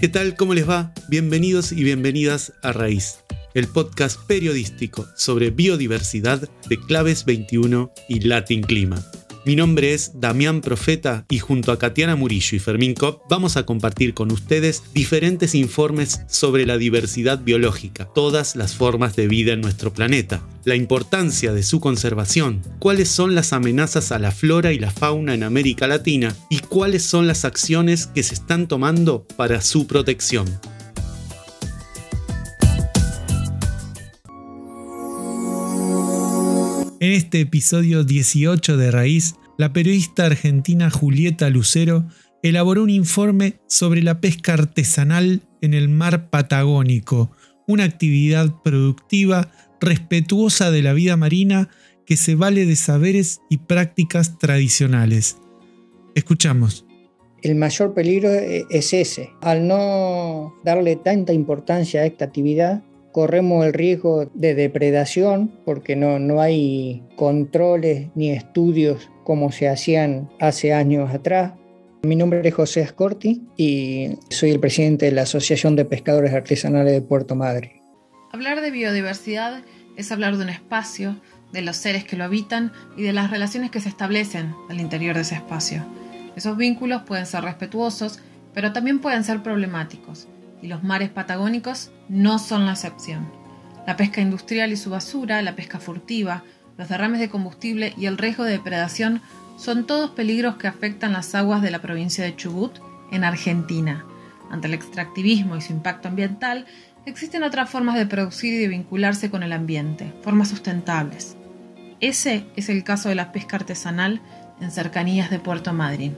¿Qué tal? ¿Cómo les va? Bienvenidos y bienvenidas a Raíz, el podcast periodístico sobre biodiversidad de Claves 21 y Latin Clima. Mi nombre es Damián Profeta y junto a Katiana Murillo y Fermín Kopp vamos a compartir con ustedes diferentes informes sobre la diversidad biológica, todas las formas de vida en nuestro planeta, la importancia de su conservación, cuáles son las amenazas a la flora y la fauna en América Latina y cuáles son las acciones que se están tomando para su protección. En este episodio 18 de Raíz, la periodista argentina Julieta Lucero elaboró un informe sobre la pesca artesanal en el mar Patagónico, una actividad productiva respetuosa de la vida marina que se vale de saberes y prácticas tradicionales. Escuchamos. El mayor peligro es ese. Al no darle tanta importancia a esta actividad, corremos el riesgo de depredación porque no, no hay controles ni estudios como se hacían hace años atrás. Mi nombre es José Ascorti y soy el presidente de la Asociación de Pescadores Artesanales de Puerto Madre. Hablar de biodiversidad es hablar de un espacio, de los seres que lo habitan y de las relaciones que se establecen al interior de ese espacio. Esos vínculos pueden ser respetuosos, pero también pueden ser problemáticos y los mares patagónicos no son la excepción. La pesca industrial y su basura, la pesca furtiva, los derrames de combustible y el riesgo de depredación son todos peligros que afectan las aguas de la provincia de Chubut, en Argentina. Ante el extractivismo y su impacto ambiental, existen otras formas de producir y de vincularse con el ambiente, formas sustentables. Ese es el caso de la pesca artesanal en cercanías de Puerto Madryn.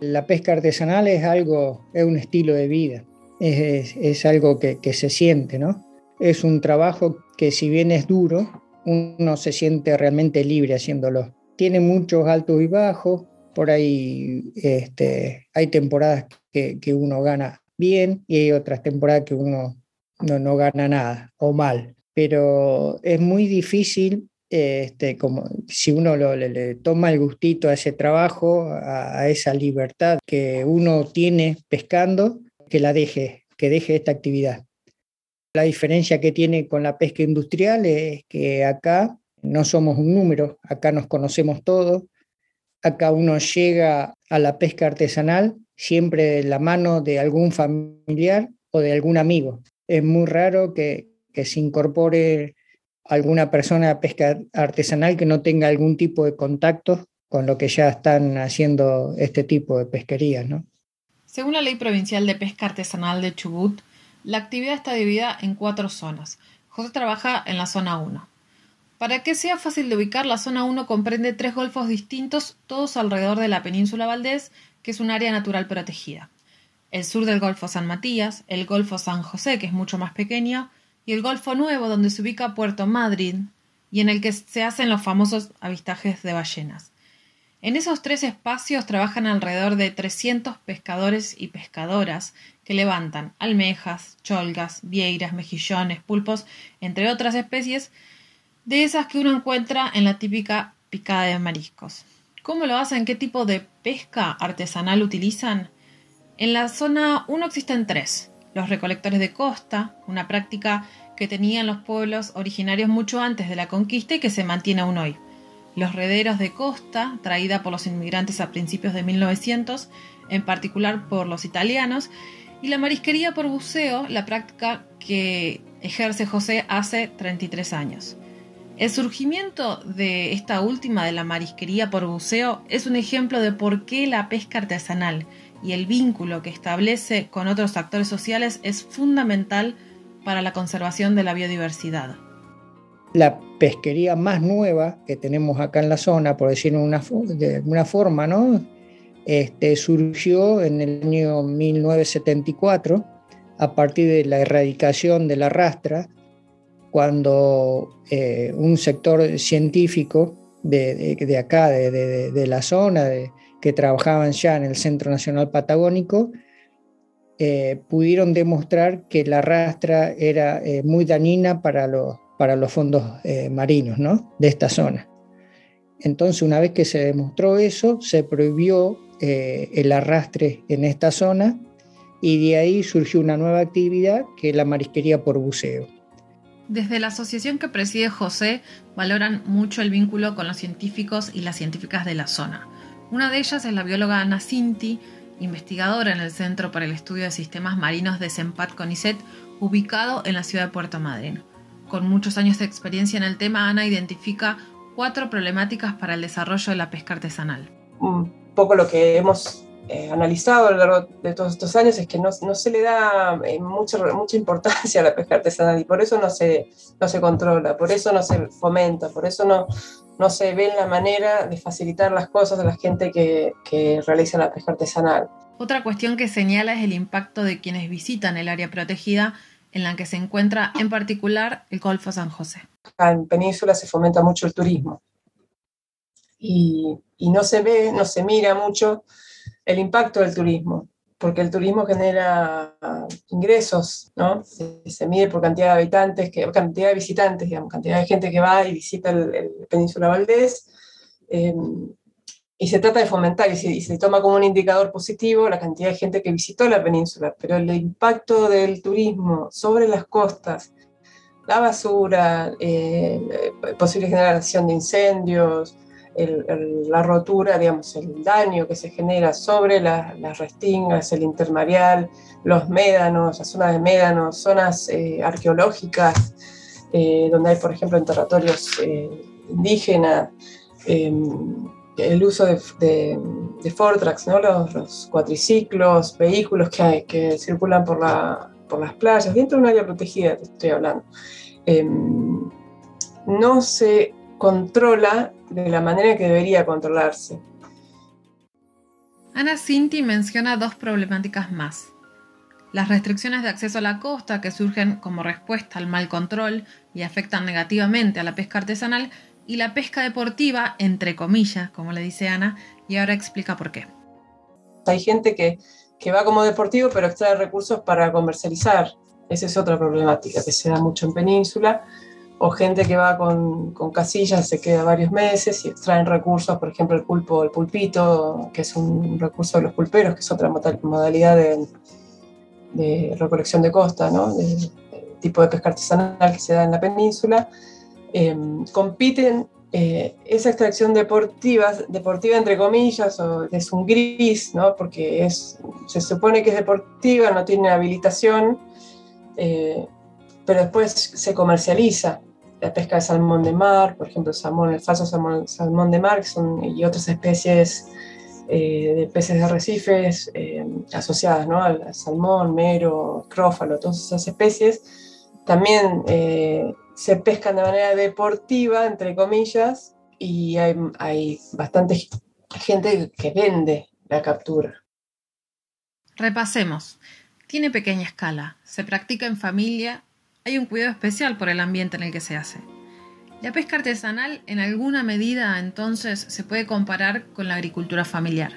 La pesca artesanal es algo, es un estilo de vida es, algo que, se siente, ¿no? Es un trabajo que si bien es duro, uno se siente realmente libre haciéndolo. Tiene muchos altos y bajos, por ahí este, hay temporadas que, uno gana bien y hay otras temporadas que uno no, gana nada o mal. Pero es muy difícil, este, como si uno le, toma el gustito a ese trabajo, a, esa libertad que uno tiene pescando, que la deje, que deje esta actividad. La diferencia que tiene con la pesca industrial es que acá no somos un número, acá nos conocemos todos, acá uno llega a la pesca artesanal siempre de la mano de algún familiar o de algún amigo. Es muy raro que, se incorpore alguna persona a pesca artesanal que no tenga algún tipo de contacto con lo que ya están haciendo este tipo de pesquerías, ¿no? Según la Ley Provincial de Pesca Artesanal de Chubut, la actividad está dividida en cuatro zonas. José trabaja en la zona 1. Para que sea fácil de ubicar, la zona 1 comprende tres golfos distintos, todos alrededor de la península Valdés, que es un área natural protegida. El sur del Golfo San Matías, el Golfo San José, que es mucho más pequeño, y el Golfo Nuevo, donde se ubica Puerto Madrid, y en el que se hacen los famosos avistajes de ballenas. En esos tres espacios trabajan alrededor de 300 pescadores y pescadoras que levantan almejas, cholgas, vieiras, mejillones, pulpos, entre otras especies, de esas que uno encuentra en la típica picada de mariscos. ¿Cómo lo hacen? ¿Qué tipo de pesca artesanal utilizan? En la zona 1 existen tres. Los recolectores de costa, una práctica que tenían los pueblos originarios mucho antes de la conquista y que se mantiene aún hoy los rederos de costa, traída por los inmigrantes a principios de 1900, en particular por los italianos, y la marisquería por buceo, la práctica que ejerce José hace 33 años. El surgimiento de esta última de la marisquería por buceo es un ejemplo de por qué la pesca artesanal y el vínculo que establece con otros actores sociales es fundamental para la conservación de la biodiversidad. La pesquería más nueva que tenemos acá en la zona, por decirlo de alguna forma, ¿no? Este, surgió en el año 1974 a partir de la erradicación de la rastra, cuando eh, un sector científico de, acá, de, la zona, que trabajaban ya en el Centro Nacional Patagónico, eh, pudieron demostrar que la rastra era eh, muy dañina para los para los fondos eh, marinos ¿no? de esta zona. Entonces, una vez que se demostró eso, se prohibió eh, el arrastre en esta zona y de ahí surgió una nueva actividad que es la marisquería por buceo. Desde la asociación que preside José valoran mucho el vínculo con los científicos y las científicas de la zona. Una de ellas es la bióloga Ana Cinti, investigadora en el Centro para el Estudio de Sistemas Marinos de Sempat Conicet, ubicado en la ciudad de Puerto Madryn. Con muchos años de experiencia en el tema, Ana identifica cuatro problemáticas para el desarrollo de la pesca artesanal. Un poco lo que hemos eh, analizado a lo largo de todos estos años es que no, no se le da eh, mucha, mucha importancia a la pesca artesanal y por eso no se, no se controla, por eso no se fomenta, por eso no, no se ve la manera de facilitar las cosas a la gente que, que realiza la pesca artesanal. Otra cuestión que señala es el impacto de quienes visitan el área protegida en la que se encuentra en particular el Golfo San José. En Península se fomenta mucho el turismo y, no se ve, no se mira mucho el impacto del turismo, porque el turismo genera ingresos, ¿no? Se, mide por cantidad de habitantes, cantidad de visitantes, digamos, cantidad de gente que va y visita el, Península Valdés, em, y se trata de fomentar, y se, se, toma como un indicador positivo la cantidad de gente que visitó la península, pero el impacto del turismo sobre las costas, la basura, eh, posible generación de incendios, la rotura, digamos, el daño que se genera sobre las restingas, el intermareal, los médanos, las zonas de médanos, zonas eh, arqueológicas, eh, donde hay, por ejemplo, enterratorios eh, indígenas, em, el uso de, de, Fortrax, ¿no? los, cuatriciclos, vehículos que, que circulan por, la, por las playas, dentro de un área protegida, te estoy hablando. Em, no se controla de la manera que debería controlarse. Ana Cinti menciona dos problemáticas más. Las restricciones de acceso a la costa que surgen como respuesta al mal control y afectan negativamente a la pesca artesanal y la pesca deportiva, entre comillas, como le dice Ana, y ahora explica por qué. Hay gente que, que va como deportivo pero extrae recursos para comercializar. Esa es otra problemática que se da mucho en península o gente que va con, con, casillas, se queda varios meses y extraen recursos, por ejemplo el pulpo, el pulpito, que es un recurso de los pulperos, que es otra modalidad de, recolección de costa, ¿no? de, tipo de pesca artesanal que se da en la península, em, compiten eh, esa extracción deportiva, deportiva entre comillas, o es un gris, ¿no? porque es, se supone que es deportiva, no tiene habilitación, eh, pero después se comercializa la pesca de salmón de mar, por ejemplo, salmón, el falso salmón, salmón de mar son, y otras especies eh, de peces de arrecifes eh, asociadas ¿no? al, salmón, mero, crófalo, todas esas especies, también eh, se pescan de manera deportiva, entre comillas, y hay, hay bastante gente que vende la captura. Repasemos. Tiene pequeña escala, se practica en familia hay un cuidado especial por el ambiente en el que se hace. La pesca artesanal en alguna medida entonces se puede comparar con la agricultura familiar.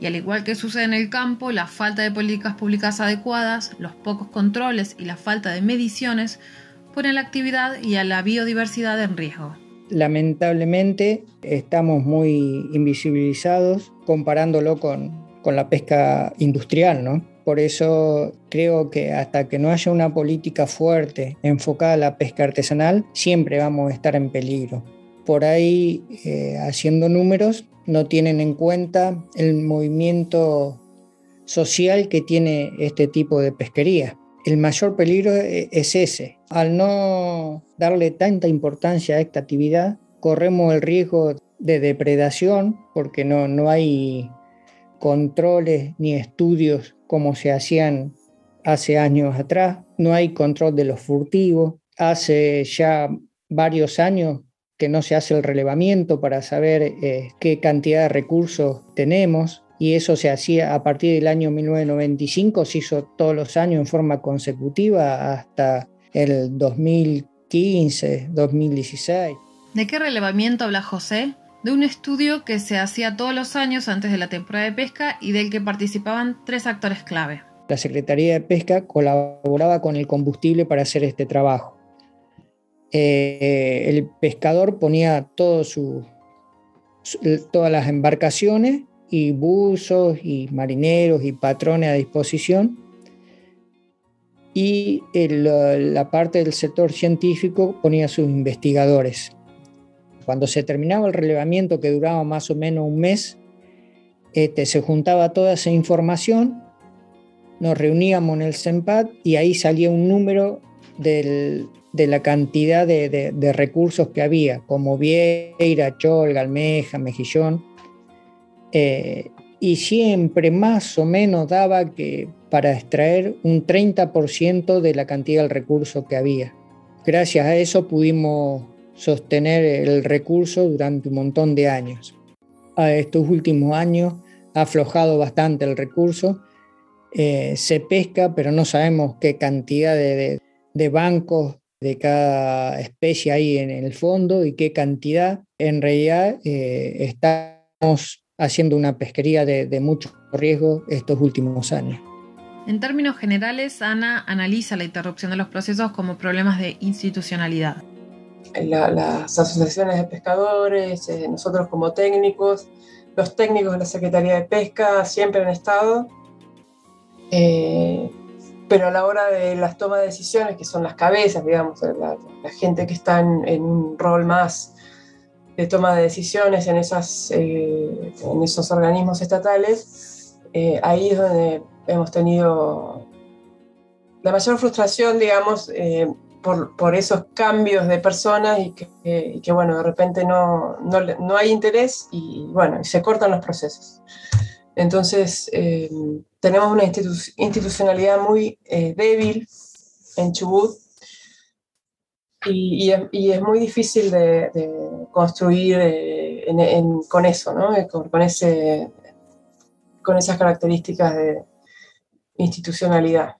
Y al igual que sucede en el campo, la falta de políticas públicas adecuadas, los pocos controles y la falta de mediciones ponen la actividad y a la biodiversidad en riesgo. Lamentablemente estamos muy invisibilizados comparándolo con, con la pesca industrial, ¿no? Por eso creo que hasta que no haya una política fuerte enfocada a la pesca artesanal, siempre vamos a estar en peligro. Por ahí, eh, haciendo números, no tienen en cuenta el movimiento social que tiene este tipo de pesquería. El mayor peligro e, es ese. Al no darle tanta importancia a esta actividad, corremos el riesgo de depredación porque no, no hay controles ni estudios como se hacían hace años atrás, no hay control de los furtivos, hace ya varios años que no se hace el relevamiento para saber eh, qué cantidad de recursos tenemos y eso se hacía a partir del año 1995, se hizo todos los años en forma consecutiva hasta el 2015, 2016. ¿De qué relevamiento habla José? de un estudio que se hacía todos los años antes de la temporada de pesca y del que participaban tres actores clave. La Secretaría de Pesca colaboraba con el combustible para hacer este trabajo. Eh, el pescador ponía todo su, todas las embarcaciones y buzos y marineros y patrones a disposición y la parte del sector científico ponía sus investigadores. Cuando se terminaba el relevamiento, que duraba más o menos un mes, este, se juntaba toda esa información, nos reuníamos en el CEMPAD y ahí salía un número de la cantidad de, recursos que había, como Vieira, Chol, Galmeja, Mejillón. Eh, y siempre más o menos daba que para extraer un 30% de la cantidad del recurso que había. Gracias a eso pudimos sostener el recurso durante un montón de años. A estos últimos años ha aflojado bastante el recurso, eh, se pesca, pero no sabemos qué cantidad de, bancos de cada especie hay en el fondo y qué cantidad. En realidad eh, estamos haciendo una pesquería de mucho riesgo estos últimos años. En términos generales, Ana analiza la interrupción de los procesos como problemas de institucionalidad las asociaciones de pescadores, eh, nosotros como técnicos, los técnicos de la Secretaría de Pesca siempre han estado, eh, pero a la hora de las tomas de decisiones, que son las cabezas, digamos, la, gente que está en, un rol más de toma de decisiones en, esas, eh, en esos organismos estatales, ahí es donde hemos tenido la mayor frustración, digamos, por, esos cambios de personas y que, bueno, de repente no, no, hay interés y bueno, se cortan los procesos. Entonces, eh, tenemos una institucionalidad muy eh, débil en Chubut y, es, muy difícil de, construir eh, con eso, ¿no? con, esas características de institucionalidad.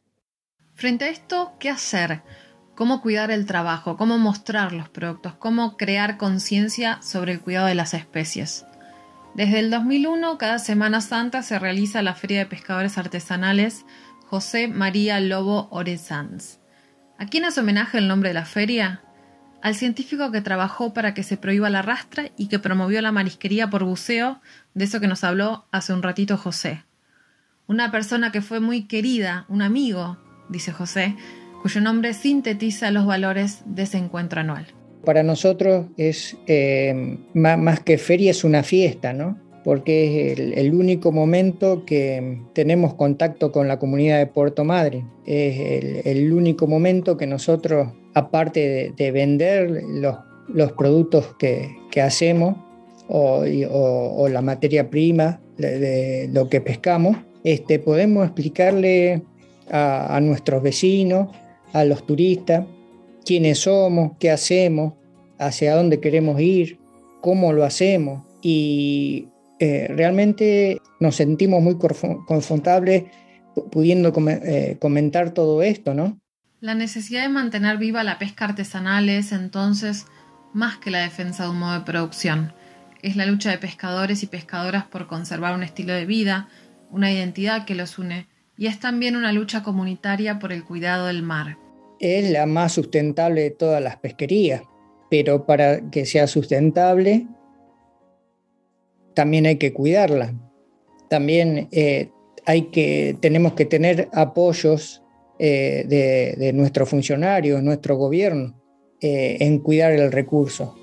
Frente a esto, ¿qué hacer? cómo cuidar el trabajo, cómo mostrar los productos, cómo crear conciencia sobre el cuidado de las especies. Desde el 2001, cada Semana Santa se realiza la Feria de Pescadores Artesanales José María Lobo Orezans. ¿A quién hace homenaje el nombre de la feria? Al científico que trabajó para que se prohíba la rastra y que promovió la marisquería por buceo, de eso que nos habló hace un ratito José. Una persona que fue muy querida, un amigo, dice José, cuyo nombre sintetiza los valores de ese encuentro anual. Para nosotros es eh, más, que feria, es una fiesta, ¿no? porque es el, único momento que tenemos contacto con la comunidad de Puerto Madre. Es el, único momento que nosotros, aparte de, vender los, productos que, hacemos o, la materia prima de, lo que pescamos, este, podemos explicarle a, a nuestros vecinos, a los turistas, quiénes somos, qué hacemos, hacia dónde queremos ir, cómo lo hacemos. Y eh, realmente nos sentimos muy confortables pudiendo eh, comentar todo esto, ¿no? La necesidad de mantener viva la pesca artesanal es entonces más que la defensa de un modo de producción. Es la lucha de pescadores y pescadoras por conservar un estilo de vida, una identidad que los une y es también una lucha comunitaria por el cuidado del mar. Es la más sustentable de todas las pesquerías, pero para que sea sustentable también hay que cuidarla. También eh, hay que, tenemos que tener apoyos eh, de, nuestros funcionarios, nuestro gobierno, eh, en cuidar el recurso,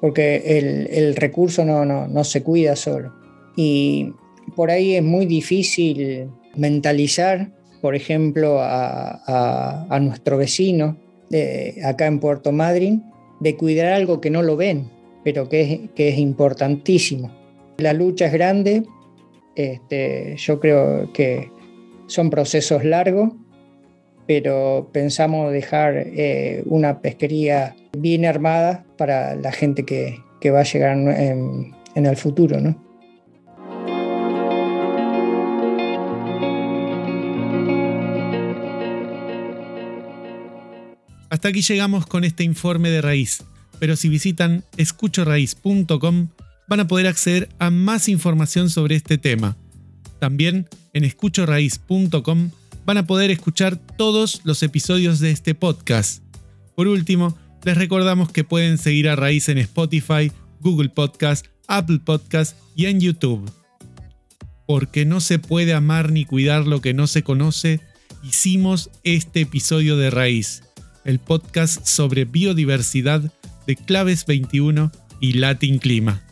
porque el, recurso no, no se cuida solo. Y por ahí es muy difícil mentalizar, por ejemplo, a, nuestro vecino de, acá en Puerto Madryn, de cuidar algo que no lo ven, pero que es, que es importantísimo. La lucha es grande, este, yo creo que son procesos largos, pero pensamos dejar eh, una pesquería bien armada para la gente que, va a llegar en, en el futuro. ¿no? Hasta aquí llegamos con este informe de raíz, pero si visitan escuchoraíz.com van a poder acceder a más información sobre este tema. También en escuchoraíz.com van a poder escuchar todos los episodios de este podcast. Por último, les recordamos que pueden seguir a Raíz en Spotify, Google Podcast, Apple Podcast y en YouTube. Porque no se puede amar ni cuidar lo que no se conoce, hicimos este episodio de Raíz, el podcast sobre biodiversidad de Claves 21 y Latin Clima.